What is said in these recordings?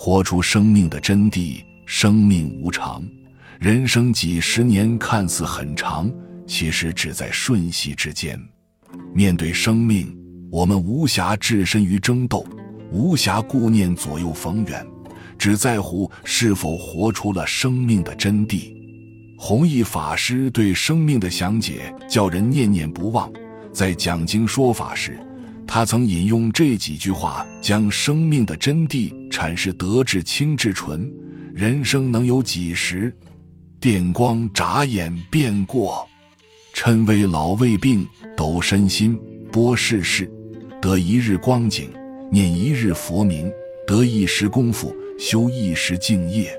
活出生命的真谛。生命无常，人生几十年看似很长，其实只在瞬息之间。面对生命，我们无暇置身于争斗，无暇顾念左右逢源，只在乎是否活出了生命的真谛。弘一法师对生命的详解叫人念念不忘。在讲经说法时，他曾引用这几句话，将生命的真谛阐释得至清至纯。人生能有几时？电光眨眼便过。趁未老未病，抖身心，播世事，得一日光景，念一日佛名，得一时功夫，修一时敬业。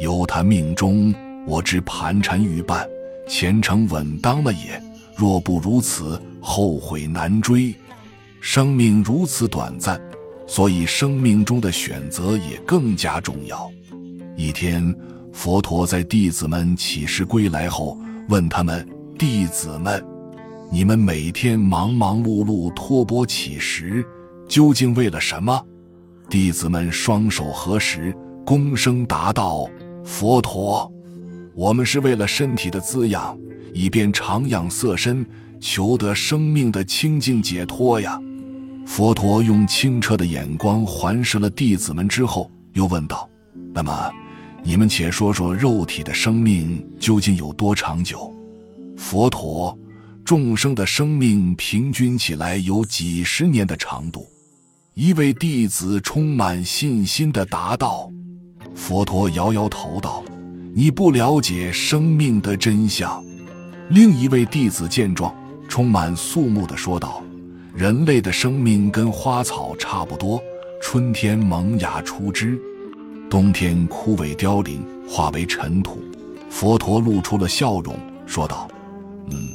由他命中，我知盘缠欲半，前程稳当了也。若不如此，后悔难追。生命如此短暂，所以生命中的选择也更加重要。一天，佛陀在弟子们起誓归来后，问他们：“弟子们，你们每天忙忙碌碌托钵乞食，究竟为了什么？”弟子们双手合十，躬声答道：“佛陀，我们是为了身体的滋养，以便长养色身，求得生命的清净解脱呀。”佛陀用清澈的眼光环视了弟子们之后，又问道：“那么？”你们且说说肉体的生命究竟有多长久？佛陀，众生的生命平均起来有几十年的长度。一位弟子充满信心地答道：“佛陀摇摇头道，你不了解生命的真相。”另一位弟子见状，充满肃穆地说道：“人类的生命跟花草差不多，春天萌芽出枝。”冬天枯萎凋零，化为尘土。佛陀露出了笑容，说道：“嗯，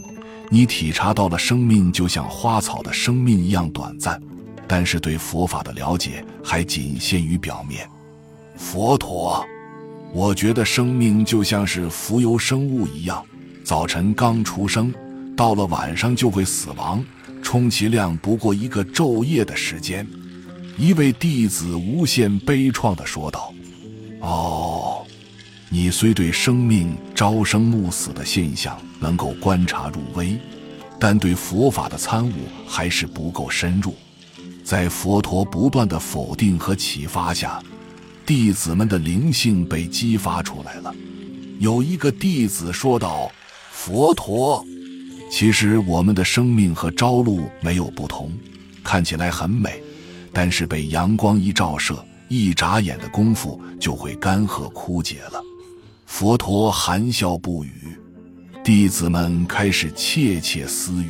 你体察到了生命就像花草的生命一样短暂，但是对佛法的了解还仅限于表面。佛陀，我觉得生命就像是浮游生物一样，早晨刚出生，到了晚上就会死亡，充其量不过一个昼夜的时间。”一位弟子无限悲怆地说道。哦，你虽对生命朝生暮死的现象能够观察入微，但对佛法的参悟还是不够深入。在佛陀不断的否定和启发下，弟子们的灵性被激发出来了。有一个弟子说道：“佛陀，其实我们的生命和朝露没有不同，看起来很美，但是被阳光一照射。”一眨眼的功夫就会干涸枯竭了。佛陀含笑不语，弟子们开始窃窃私语。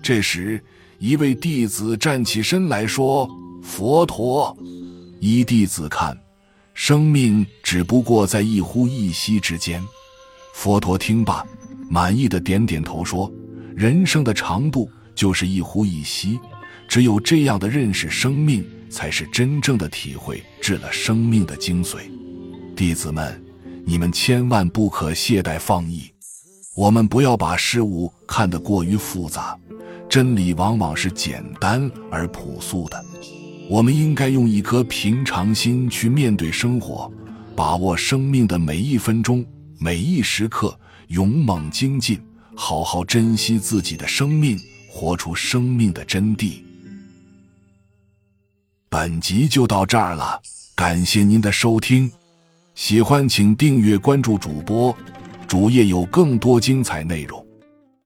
这时，一位弟子站起身来说：“佛陀，依弟子看，生命只不过在一呼一吸之间。”佛陀听罢，满意的点点头说：“人生的长度就是一呼一吸，只有这样的认识生命。”才是真正的体会，治了生命的精髓。弟子们，你们千万不可懈怠放逸。我们不要把事物看得过于复杂，真理往往是简单而朴素的。我们应该用一颗平常心去面对生活，把握生命的每一分钟、每一时刻，勇猛精进，好好珍惜自己的生命，活出生命的真谛。本集就到这儿了，感谢您的收听，喜欢请订阅关注主播，主页有更多精彩内容。